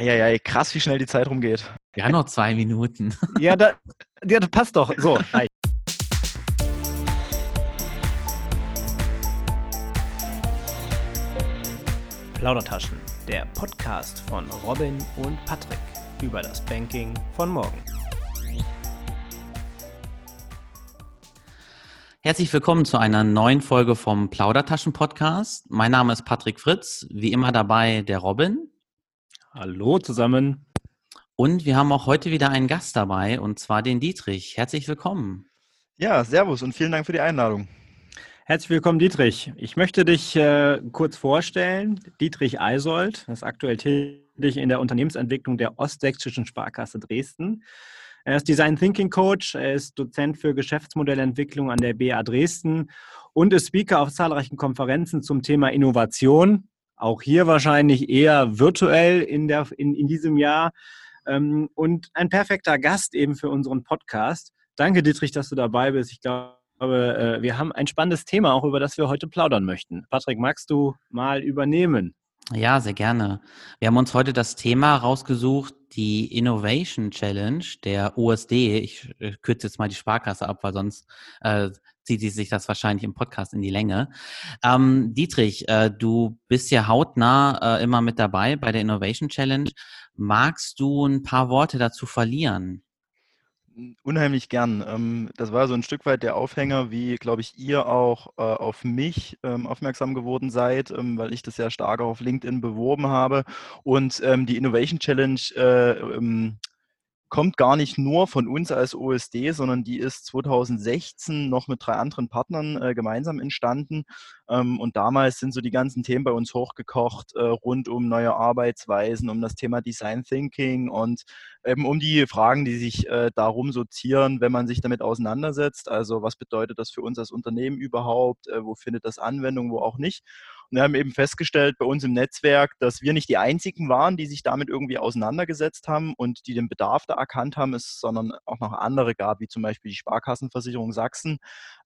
Eieiei, krass, wie schnell die Zeit rumgeht. Ja, noch zwei Minuten. Ja, da, ja, das passt doch. So, reicht. Plaudertaschen, der Podcast von Robin und Patrick über das Banking von morgen. Herzlich willkommen zu einer neuen Folge vom Plaudertaschen Podcast. Mein Name ist Patrick Fritz, wie immer dabei der Robin. Hallo zusammen. Und wir haben auch heute wieder einen Gast dabei, und zwar den Dietrich. Herzlich willkommen. Ja, servus und vielen Dank für die Einladung. Herzlich willkommen, Dietrich. Ich möchte dich äh, kurz vorstellen. Dietrich Eisold ist aktuell tätig in der Unternehmensentwicklung der Ostsächsischen Sparkasse Dresden. Er ist Design Thinking Coach, er ist Dozent für Geschäftsmodellentwicklung an der BA Dresden und ist Speaker auf zahlreichen Konferenzen zum Thema Innovation. Auch hier wahrscheinlich eher virtuell in, der, in, in diesem Jahr. Ähm, und ein perfekter Gast eben für unseren Podcast. Danke, Dietrich, dass du dabei bist. Ich glaube, äh, wir haben ein spannendes Thema, auch über das wir heute plaudern möchten. Patrick, magst du mal übernehmen? Ja, sehr gerne. Wir haben uns heute das Thema rausgesucht, die Innovation Challenge der OSD. Ich äh, kürze jetzt mal die Sparkasse ab, weil sonst äh, zieht sich das wahrscheinlich im Podcast in die Länge. Ähm, Dietrich, äh, du bist ja hautnah äh, immer mit dabei bei der Innovation Challenge. Magst du ein paar Worte dazu verlieren? Unheimlich gern. Ähm, das war so ein Stück weit der Aufhänger, wie, glaube ich, ihr auch äh, auf mich ähm, aufmerksam geworden seid, ähm, weil ich das sehr stark auf LinkedIn beworben habe. Und die Innovation Challenge äh, kommt gar nicht nur von uns als OSD, sondern die ist 2016 noch mit drei anderen Partnern äh, gemeinsam entstanden. Ähm, und damals sind so die ganzen Themen bei uns hochgekocht, äh, rund um neue Arbeitsweisen, um das Thema Design Thinking und eben um die Fragen, die sich äh, darum sortieren, wenn man sich damit auseinandersetzt. Also was bedeutet das für uns als Unternehmen überhaupt? Äh, wo findet das Anwendung, wo auch nicht? Und wir haben eben festgestellt bei uns im Netzwerk, dass wir nicht die einzigen waren, die sich damit irgendwie auseinandergesetzt haben und die den Bedarf da erkannt haben, es, sondern auch noch andere gab, wie zum Beispiel die Sparkassenversicherung Sachsen,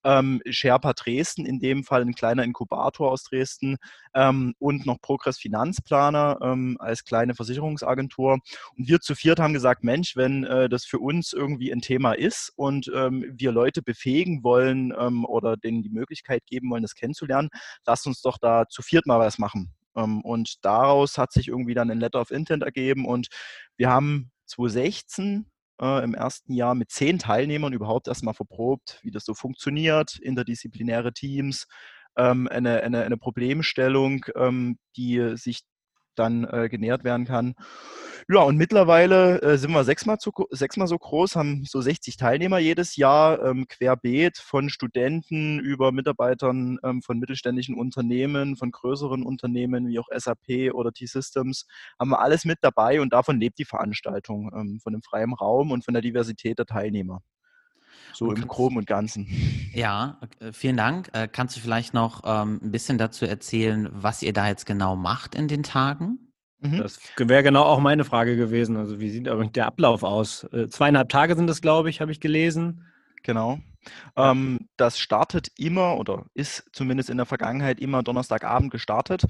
ähm, Sherpa Dresden, in dem Fall ein kleiner Inkubator aus Dresden ähm, und noch Progress Finanzplaner ähm, als kleine Versicherungsagentur. Und wir zu viert haben gesagt, Mensch, wenn äh, das für uns irgendwie ein Thema ist und ähm, wir Leute befähigen wollen ähm, oder denen die Möglichkeit geben wollen, das kennenzulernen, lasst uns doch da zu viert mal was machen. Ähm, und daraus hat sich irgendwie dann ein Letter of Intent ergeben und wir haben 2016 äh, im ersten Jahr mit zehn Teilnehmern überhaupt erstmal verprobt, wie das so funktioniert, interdisziplinäre Teams, ähm, eine, eine, eine Problemstellung, ähm, die sich dann äh, genährt werden kann. Ja, und mittlerweile äh, sind wir sechsmal, zu, sechsmal so groß, haben so 60 Teilnehmer jedes Jahr, ähm, querbeet von Studenten über Mitarbeitern ähm, von mittelständischen Unternehmen, von größeren Unternehmen wie auch SAP oder T-Systems, haben wir alles mit dabei und davon lebt die Veranstaltung, ähm, von dem freien Raum und von der Diversität der Teilnehmer. So und im Groben und Ganzen. Ja, äh, vielen Dank. Äh, kannst du vielleicht noch ähm, ein bisschen dazu erzählen, was ihr da jetzt genau macht in den Tagen? Mhm. Das wäre genau auch meine Frage gewesen. Also wie sieht aber der Ablauf aus? Äh, zweieinhalb Tage sind es, glaube ich, habe ich gelesen. Genau. Ähm, das startet immer oder ist zumindest in der Vergangenheit immer Donnerstagabend gestartet.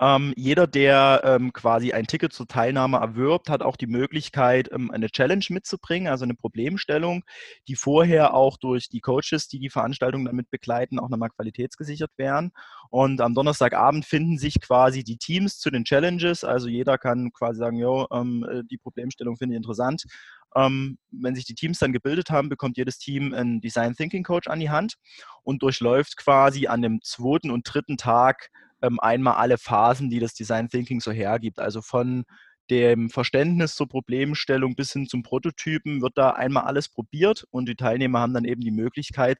Ähm, jeder, der ähm, quasi ein Ticket zur Teilnahme erwirbt, hat auch die Möglichkeit, ähm, eine Challenge mitzubringen, also eine Problemstellung, die vorher auch durch die Coaches, die die Veranstaltung damit begleiten, auch nochmal qualitätsgesichert werden. Und am Donnerstagabend finden sich quasi die Teams zu den Challenges. Also jeder kann quasi sagen, jo, ähm, äh, die Problemstellung finde ich interessant wenn sich die Teams dann gebildet haben, bekommt jedes Team einen Design Thinking Coach an die Hand und durchläuft quasi an dem zweiten und dritten Tag ähm, einmal alle Phasen, die das Design Thinking so hergibt. Also von dem Verständnis zur Problemstellung bis hin zum Prototypen wird da einmal alles probiert und die Teilnehmer haben dann eben die Möglichkeit,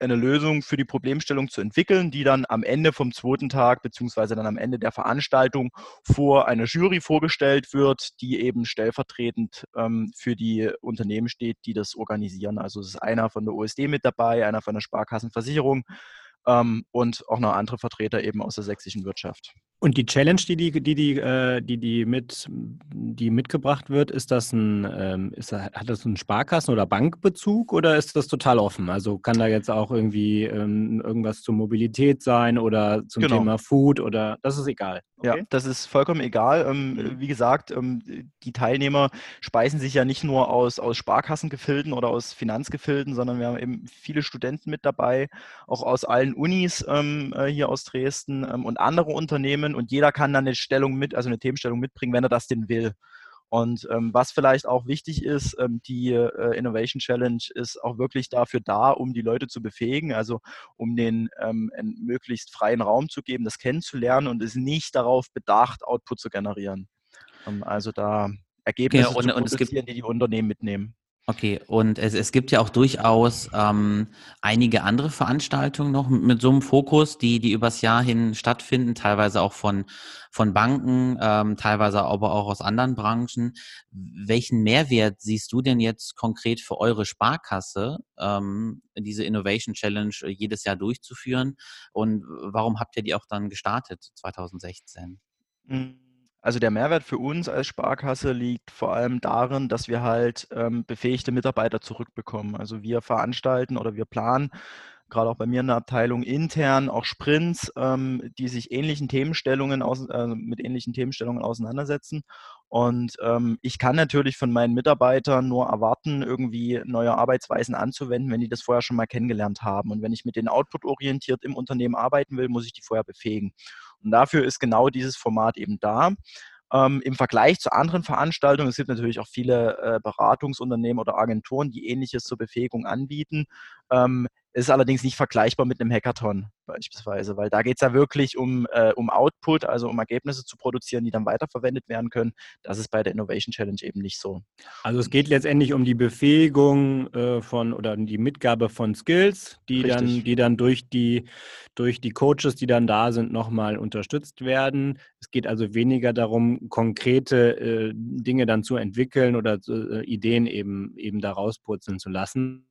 eine Lösung für die Problemstellung zu entwickeln, die dann am Ende vom zweiten Tag beziehungsweise dann am Ende der Veranstaltung vor einer Jury vorgestellt wird, die eben stellvertretend ähm, für die Unternehmen steht, die das organisieren. Also es ist einer von der OSD mit dabei, einer von der Sparkassenversicherung ähm, und auch noch andere Vertreter eben aus der sächsischen Wirtschaft. Und die Challenge, die die, die, die, äh, die, die, mit, die mitgebracht wird, ist das ein, ähm, ist, hat das einen Sparkassen- oder Bankbezug oder ist das total offen? Also kann da jetzt auch irgendwie ähm, irgendwas zur Mobilität sein oder zum genau. Thema Food oder das ist egal? Ja, das ist vollkommen egal. Ähm, mhm. Wie gesagt, ähm, die Teilnehmer speisen sich ja nicht nur aus, aus Sparkassengefilden oder aus Finanzgefilden, sondern wir haben eben viele Studenten mit dabei, auch aus allen Unis ähm, äh, hier aus Dresden ähm, und andere Unternehmen. Und jeder kann dann eine Stellung mit, also eine Themenstellung mitbringen, wenn er das denn will. Und ähm, was vielleicht auch wichtig ist, ähm, die äh, Innovation Challenge ist auch wirklich dafür da, um die Leute zu befähigen, also um den ähm, einen möglichst freien Raum zu geben, das kennenzulernen und ist nicht darauf bedacht, Output zu generieren. Ähm, also da Ergebnisse ja, und, zu und gibt, die die Unternehmen mitnehmen. Okay, und es, es gibt ja auch durchaus ähm, einige andere Veranstaltungen noch mit so einem Fokus, die, die übers Jahr hin stattfinden, teilweise auch von, von Banken, ähm, teilweise aber auch aus anderen Branchen. Welchen Mehrwert siehst du denn jetzt konkret für eure Sparkasse, ähm, diese Innovation Challenge jedes Jahr durchzuführen? Und warum habt ihr die auch dann gestartet 2016? Mhm. Also der Mehrwert für uns als Sparkasse liegt vor allem darin, dass wir halt ähm, befähigte Mitarbeiter zurückbekommen. Also wir veranstalten oder wir planen, gerade auch bei mir in der Abteilung intern, auch Sprints, ähm, die sich ähnlichen Themenstellungen aus, äh, mit ähnlichen Themenstellungen auseinandersetzen. Und ähm, ich kann natürlich von meinen Mitarbeitern nur erwarten, irgendwie neue Arbeitsweisen anzuwenden, wenn die das vorher schon mal kennengelernt haben. Und wenn ich mit den Output orientiert im Unternehmen arbeiten will, muss ich die vorher befähigen. Und dafür ist genau dieses Format eben da. Ähm, Im Vergleich zu anderen Veranstaltungen, es gibt natürlich auch viele äh, Beratungsunternehmen oder Agenturen, die ähnliches zur Befähigung anbieten. Ähm, ist allerdings nicht vergleichbar mit einem Hackathon beispielsweise, weil da geht es ja wirklich um, äh, um Output, also um Ergebnisse zu produzieren, die dann weiterverwendet werden können. Das ist bei der Innovation Challenge eben nicht so. Also es geht letztendlich um die Befähigung äh, von oder die Mitgabe von Skills, die dann, die dann durch die, durch die Coaches, die dann da sind, nochmal unterstützt werden. Es geht also weniger darum, konkrete äh, Dinge dann zu entwickeln oder äh, Ideen eben, eben da rauspurzeln zu lassen.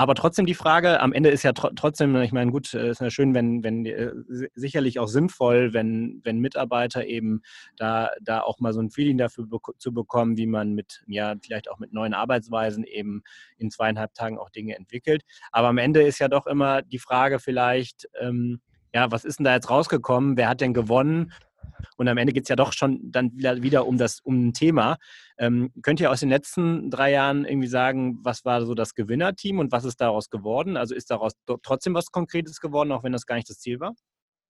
Aber trotzdem die Frage, am Ende ist ja tr trotzdem, ich meine, gut, äh, ist ja schön, wenn, wenn äh, sicherlich auch sinnvoll, wenn, wenn Mitarbeiter eben da, da auch mal so ein Feeling dafür be zu bekommen, wie man mit, ja, vielleicht auch mit neuen Arbeitsweisen eben in zweieinhalb Tagen auch Dinge entwickelt. Aber am Ende ist ja doch immer die Frage vielleicht, ähm, ja, was ist denn da jetzt rausgekommen? Wer hat denn gewonnen? Und am Ende geht es ja doch schon dann wieder, wieder um das um ein Thema. Ähm, könnt ihr aus den letzten drei Jahren irgendwie sagen, was war so das Gewinnerteam und was ist daraus geworden? Also ist daraus trotzdem was Konkretes geworden, auch wenn das gar nicht das Ziel war?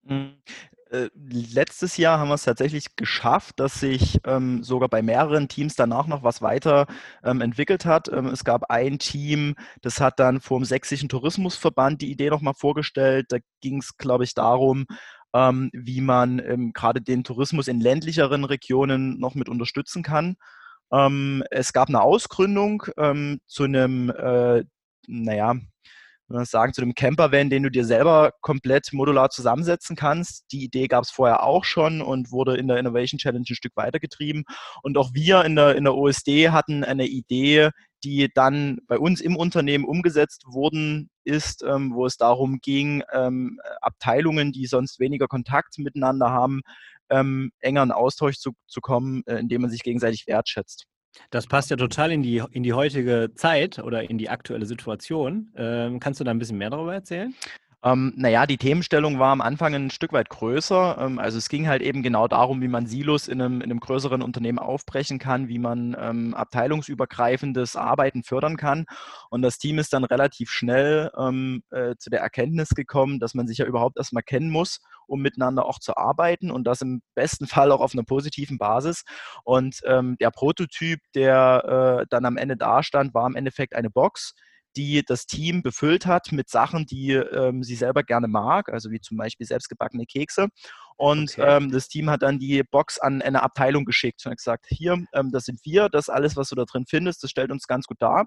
Mhm. Äh, letztes Jahr haben wir es tatsächlich geschafft, dass sich ähm, sogar bei mehreren Teams danach noch was weiter ähm, entwickelt hat. Ähm, es gab ein Team, das hat dann vor dem Sächsischen Tourismusverband die Idee nochmal vorgestellt. Da ging es, glaube ich, darum, ähm, wie man ähm, gerade den Tourismus in ländlicheren Regionen noch mit unterstützen kann. Ähm, es gab eine Ausgründung ähm, zu einem, äh, naja, sagen, zu einem Campervan, den du dir selber komplett modular zusammensetzen kannst. Die Idee gab es vorher auch schon und wurde in der Innovation Challenge ein Stück weitergetrieben. Und auch wir in der, in der OSD hatten eine Idee, die dann bei uns im Unternehmen umgesetzt worden ist, ähm, wo es darum ging, ähm, Abteilungen, die sonst weniger Kontakt miteinander haben, ähm, enger in Austausch zu, zu kommen, äh, indem man sich gegenseitig wertschätzt. Das passt ja total in die, in die heutige Zeit oder in die aktuelle Situation. Ähm, kannst du da ein bisschen mehr darüber erzählen? Ähm, naja, die Themenstellung war am Anfang ein Stück weit größer. Ähm, also es ging halt eben genau darum, wie man Silos in einem, in einem größeren Unternehmen aufbrechen kann, wie man ähm, abteilungsübergreifendes Arbeiten fördern kann. Und das Team ist dann relativ schnell ähm, äh, zu der Erkenntnis gekommen, dass man sich ja überhaupt erstmal kennen muss, um miteinander auch zu arbeiten und das im besten Fall auch auf einer positiven Basis. Und ähm, der Prototyp, der äh, dann am Ende dastand, war im Endeffekt eine Box, die das Team befüllt hat mit Sachen, die ähm, sie selber gerne mag, also wie zum Beispiel selbstgebackene Kekse. Und okay. ähm, das Team hat dann die Box an eine Abteilung geschickt und hat gesagt, hier, ähm, das sind wir, das alles, was du da drin findest, das stellt uns ganz gut dar.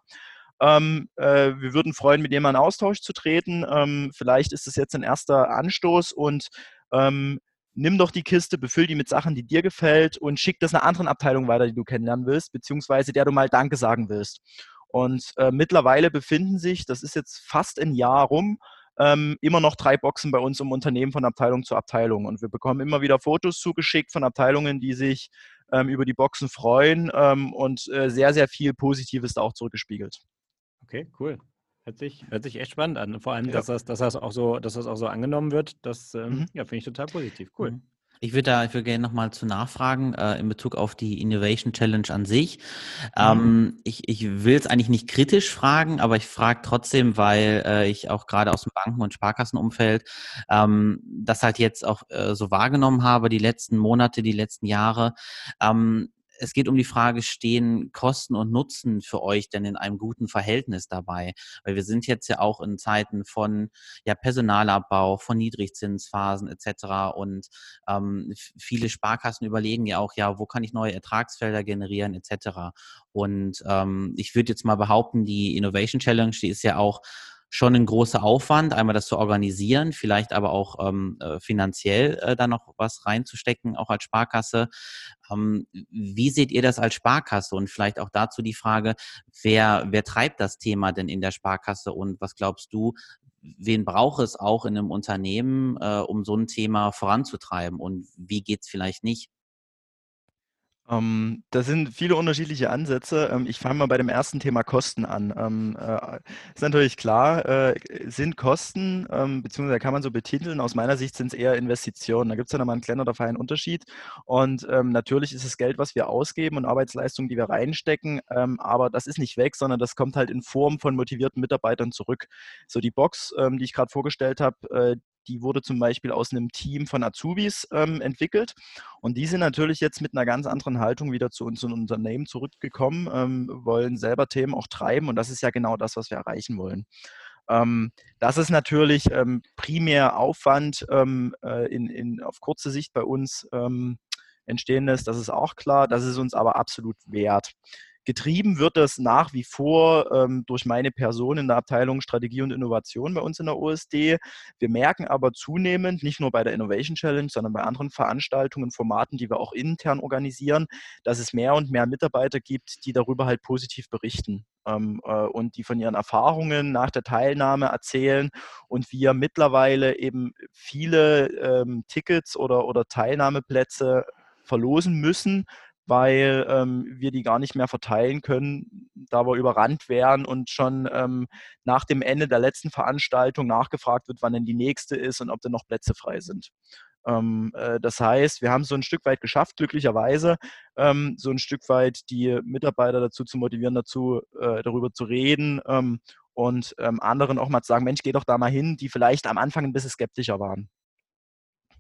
Ähm, äh, wir würden freuen, mit dem in Austausch zu treten. Ähm, vielleicht ist es jetzt ein erster Anstoß und ähm, nimm doch die Kiste, befüll die mit Sachen, die dir gefällt und schick das einer anderen Abteilung weiter, die du kennenlernen willst, beziehungsweise der du mal Danke sagen willst. Und äh, mittlerweile befinden sich, das ist jetzt fast ein Jahr rum, ähm, immer noch drei Boxen bei uns im Unternehmen von Abteilung zu Abteilung. Und wir bekommen immer wieder Fotos zugeschickt von Abteilungen, die sich ähm, über die Boxen freuen ähm, und äh, sehr, sehr viel Positives da auch zurückgespiegelt. Okay, cool. Hört sich, hört sich echt spannend an. Vor allem, ja. dass, das, dass, das auch so, dass das auch so angenommen wird. Das ähm, mhm. ja, finde ich total positiv. Cool. Mhm. Ich würde da, ich würde gerne nochmal zu nachfragen äh, in Bezug auf die Innovation Challenge an sich. Mhm. Ähm, ich, ich will es eigentlich nicht kritisch fragen, aber ich frage trotzdem, weil äh, ich auch gerade aus dem Banken- und Sparkassenumfeld ähm, das halt jetzt auch äh, so wahrgenommen habe, die letzten Monate, die letzten Jahre. Ähm, es geht um die Frage, stehen Kosten und Nutzen für euch denn in einem guten Verhältnis dabei? Weil wir sind jetzt ja auch in Zeiten von ja, Personalabbau, von Niedrigzinsphasen etc. Und ähm, viele Sparkassen überlegen ja auch, ja, wo kann ich neue Ertragsfelder generieren etc. Und ähm, ich würde jetzt mal behaupten, die Innovation Challenge, die ist ja auch schon ein großer Aufwand, einmal das zu organisieren, vielleicht aber auch ähm, äh, finanziell äh, da noch was reinzustecken, auch als Sparkasse. Ähm, wie seht ihr das als Sparkasse? Und vielleicht auch dazu die Frage, wer, wer treibt das Thema denn in der Sparkasse und was glaubst du, wen braucht es auch in einem Unternehmen, äh, um so ein Thema voranzutreiben und wie geht's vielleicht nicht? Ähm, da sind viele unterschiedliche Ansätze. Ähm, ich fange mal bei dem ersten Thema Kosten an. Ähm, äh, ist natürlich klar, äh, sind Kosten, ähm, beziehungsweise kann man so betiteln, aus meiner Sicht sind es eher Investitionen. Da gibt es ja nochmal einen kleinen oder feinen Unterschied. Und ähm, natürlich ist es Geld, was wir ausgeben und Arbeitsleistungen, die wir reinstecken, ähm, aber das ist nicht weg, sondern das kommt halt in Form von motivierten Mitarbeitern zurück. So die Box, die ich gerade vorgestellt habe, äh, die wurde zum Beispiel aus einem Team von Azubis ähm, entwickelt. Und die sind natürlich jetzt mit einer ganz anderen Haltung wieder zu unseren Unternehmen zurückgekommen, ähm, wollen selber Themen auch treiben. Und das ist ja genau das, was wir erreichen wollen. Ähm, das ist natürlich ähm, primär Aufwand ähm, äh, in, in, auf kurze Sicht bei uns ähm, entstehen ist. Das ist auch klar. Das ist uns aber absolut wert. Getrieben wird das nach wie vor ähm, durch meine Person in der Abteilung Strategie und Innovation bei uns in der OSD. Wir merken aber zunehmend, nicht nur bei der Innovation Challenge, sondern bei anderen Veranstaltungen, Formaten, die wir auch intern organisieren, dass es mehr und mehr Mitarbeiter gibt, die darüber halt positiv berichten ähm, äh, und die von ihren Erfahrungen nach der Teilnahme erzählen und wir mittlerweile eben viele ähm, Tickets oder, oder Teilnahmeplätze verlosen müssen, weil ähm, wir die gar nicht mehr verteilen können, da wir überrannt wären und schon ähm, nach dem Ende der letzten Veranstaltung nachgefragt wird, wann denn die nächste ist und ob denn noch Plätze frei sind. Ähm, äh, das heißt, wir haben so ein Stück weit geschafft, glücklicherweise, ähm, so ein Stück weit die Mitarbeiter dazu zu motivieren, dazu äh, darüber zu reden ähm, und ähm, anderen auch mal zu sagen, Mensch, geh doch da mal hin, die vielleicht am Anfang ein bisschen skeptischer waren.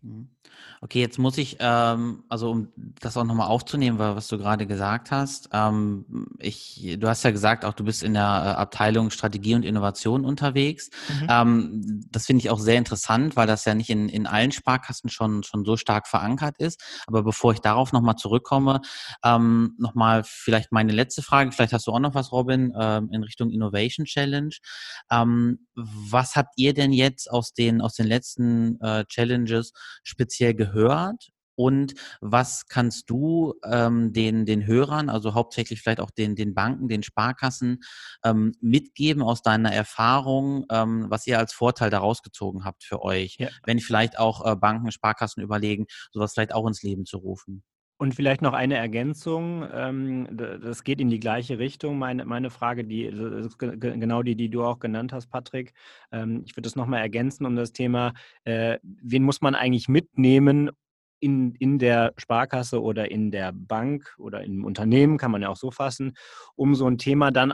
Mhm. Okay, jetzt muss ich, ähm, also um das auch nochmal aufzunehmen, was du gerade gesagt hast, ähm, ich, du hast ja gesagt, auch du bist in der äh, Abteilung Strategie und Innovation unterwegs. Mhm. Ähm, das finde ich auch sehr interessant, weil das ja nicht in, in allen Sparkassen schon, schon so stark verankert ist. Aber bevor ich darauf nochmal zurückkomme, ähm, nochmal vielleicht meine letzte Frage, vielleicht hast du auch noch was, Robin, ähm, in Richtung Innovation Challenge. Ähm, was habt ihr denn jetzt aus den, aus den letzten äh, Challenges speziell gehört? Und was kannst du ähm, den, den Hörern, also hauptsächlich vielleicht auch den, den Banken, den Sparkassen, ähm, mitgeben aus deiner Erfahrung, ähm, was ihr als Vorteil daraus gezogen habt für euch, ja. wenn vielleicht auch äh, Banken, Sparkassen überlegen, sowas vielleicht auch ins Leben zu rufen? Und vielleicht noch eine Ergänzung, ähm, das geht in die gleiche Richtung. Meine, Frage, die genau die, die du auch genannt hast, Patrick. Ähm, ich würde das nochmal ergänzen um das Thema, äh, wen muss man eigentlich mitnehmen in, in der Sparkasse oder in der Bank oder im Unternehmen, kann man ja auch so fassen, um so ein Thema dann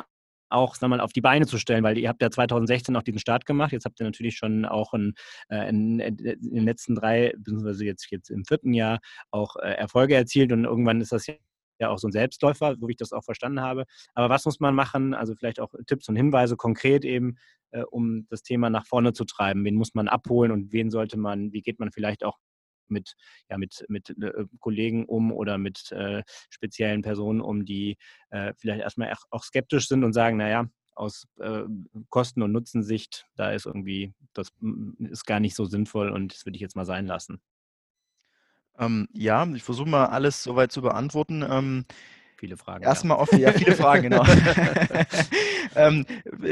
auch sag mal, auf die Beine zu stellen, weil ihr habt ja 2016 auch diesen Start gemacht. Jetzt habt ihr natürlich schon auch in, äh, in, in den letzten drei, beziehungsweise jetzt, jetzt im vierten Jahr auch äh, Erfolge erzielt und irgendwann ist das ja ja auch so ein Selbstläufer, so wie ich das auch verstanden habe. Aber was muss man machen? Also vielleicht auch Tipps und Hinweise konkret eben, äh, um das Thema nach vorne zu treiben. Wen muss man abholen und wen sollte man, wie geht man vielleicht auch mit, ja, mit, mit äh, Kollegen um oder mit äh, speziellen Personen um, die äh, vielleicht erstmal auch skeptisch sind und sagen, naja, aus äh, Kosten- und Nutzensicht, da ist irgendwie, das ist gar nicht so sinnvoll und das würde ich jetzt mal sein lassen. Ähm, ja, ich versuche mal alles soweit zu beantworten. Ähm, Viele Fragen. Erstmal ja. offen, ja, viele Fragen, genau. ähm,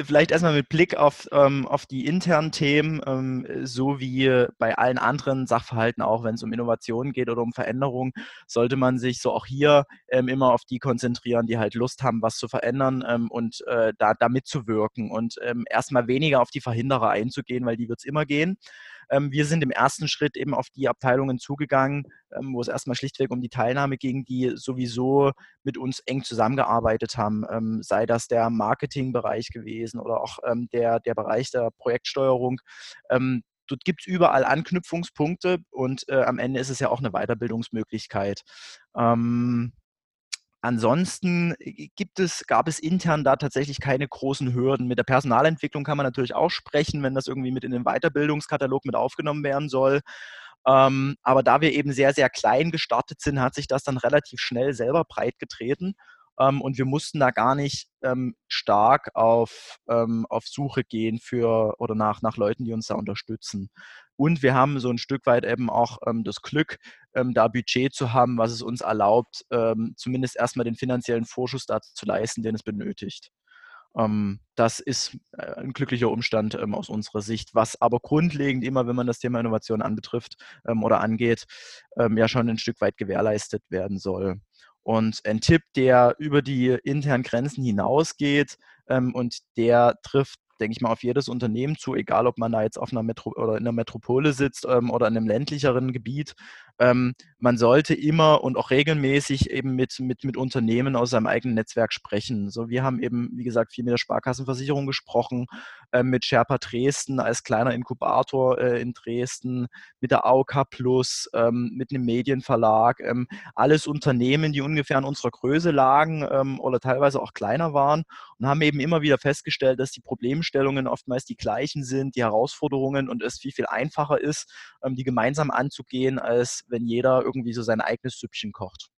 vielleicht erstmal mit Blick auf, ähm, auf die internen Themen, ähm, so wie bei allen anderen Sachverhalten auch, wenn es um Innovationen geht oder um Veränderungen, sollte man sich so auch hier ähm, immer auf die konzentrieren, die halt Lust haben, was zu verändern ähm, und äh, da, da mitzuwirken und ähm, erstmal weniger auf die Verhinderer einzugehen, weil die wird es immer gehen. Ähm, wir sind im ersten Schritt eben auf die Abteilungen zugegangen, ähm, wo es erstmal schlichtweg um die Teilnahme ging, die sowieso mit uns eng zusammengearbeitet haben, ähm, sei das der Marketingbereich gewesen oder auch der, der Bereich der Projektsteuerung. Dort gibt es überall Anknüpfungspunkte und äh, am Ende ist es ja auch eine Weiterbildungsmöglichkeit. Ähm, Ansonsten äh, gibt es, gab es intern da tatsächlich keine großen Hürden. Mit der Personalentwicklung kann man natürlich auch sprechen, wenn das irgendwie mit in den Weiterbildungskatalog mit aufgenommen werden soll. Ähm, aber da wir eben sehr, sehr klein gestartet sind, hat sich das dann relativ schnell selber breit getreten. Ähm, und wir mussten da gar nicht ähm, stark auf, ähm, auf Suche gehen für oder nach, nach Leuten, die uns da unterstützen. Und wir haben so ein Stück weit eben auch ähm, das Glück, ähm, da Budget zu haben, was es uns erlaubt, ähm, zumindest erstmal den finanziellen Vorschuss dazu zu leisten, den es benötigt. Das ist äh, ein glücklicher Umstand aus unserer Sicht, was aber grundlegend immer, wenn man das Thema Innovation anbetrifft oder angeht, ja schon ein Stück weit gewährleistet werden soll. Und ein Tipp, der über die internen Grenzen hinausgeht ähm, und der trifft denke ich mal, auf jedes Unternehmen zu, egal ob man da jetzt auf einer Metro oder in einer Metropole sitzt ähm, oder in einem ländlicheren Gebiet. Ähm, man sollte immer und auch regelmäßig eben mit, mit, mit Unternehmen aus seinem eigenen Netzwerk sprechen. So, wir haben eben, wie gesagt, viel mit der Sparkassenversicherung gesprochen, äh, mit Sherpa Dresden als kleiner Inkubator äh, in Dresden, mit der AOK Plus, ähm, mit einem Medienverlag. Ähm, alles Unternehmen, die ungefähr an unserer Größe lagen ähm, oder teilweise auch kleiner waren und haben eben immer wieder festgestellt, dass die Problemstellungen oftmals die gleichen sind, die Herausforderungen und es viel, viel einfacher ist, ähm, die gemeinsam anzugehen, als wenn jeder irgendwie so sein eigenes Süppchen kocht.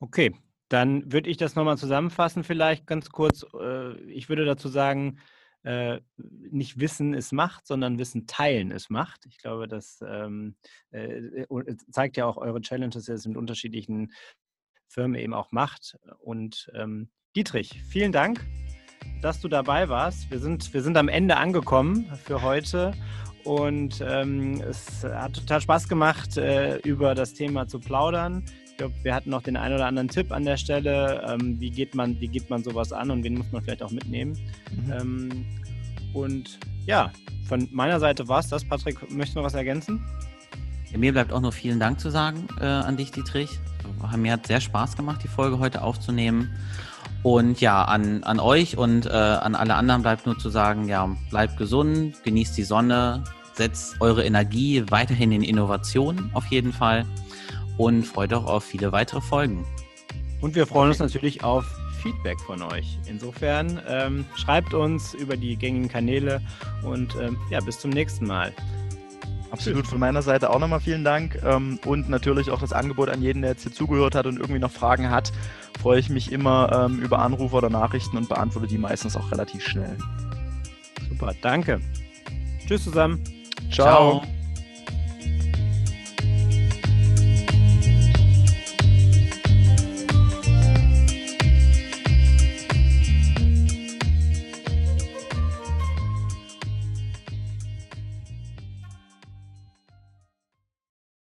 Okay, dann würde ich das nochmal zusammenfassen, vielleicht ganz kurz. Äh, ich würde dazu sagen, äh, nicht Wissen ist Macht, sondern Wissen teilen ist Macht. Ich glaube, das ähm, äh, zeigt ja auch eure Challenges jetzt mit unterschiedlichen Firmen eben auch Macht. Und ähm, Dietrich, vielen Dank, dass du dabei warst. Wir sind, wir sind am Ende angekommen für heute und ähm, es hat total Spaß gemacht, äh, über das Thema zu plaudern. Ich glaube, wir hatten noch den einen oder anderen Tipp an der Stelle. Ähm, wie, geht man, wie geht man sowas an und wen muss man vielleicht auch mitnehmen? Mhm. Ähm, und ja, von meiner Seite war es das. Patrick, möchtest du noch was ergänzen? Ja, mir bleibt auch nur vielen Dank zu sagen äh, an dich, Dietrich. Mir hat sehr Spaß gemacht, die Folge heute aufzunehmen. Und ja, an, an euch und äh, an alle anderen bleibt nur zu sagen, ja, bleibt gesund, genießt die Sonne, setzt eure Energie weiterhin in Innovation auf jeden Fall und freut auch auf viele weitere Folgen. Und wir freuen uns natürlich auf Feedback von euch. Insofern ähm, schreibt uns über die gängigen Kanäle und ähm, ja, bis zum nächsten Mal. Absolut von meiner Seite auch nochmal vielen Dank ähm, und natürlich auch das Angebot an jeden, der jetzt hier zugehört hat und irgendwie noch Fragen hat. Freue ich mich immer ähm, über Anrufe oder Nachrichten und beantworte die meistens auch relativ schnell. Super, danke. Tschüss zusammen. Ciao. Ciao.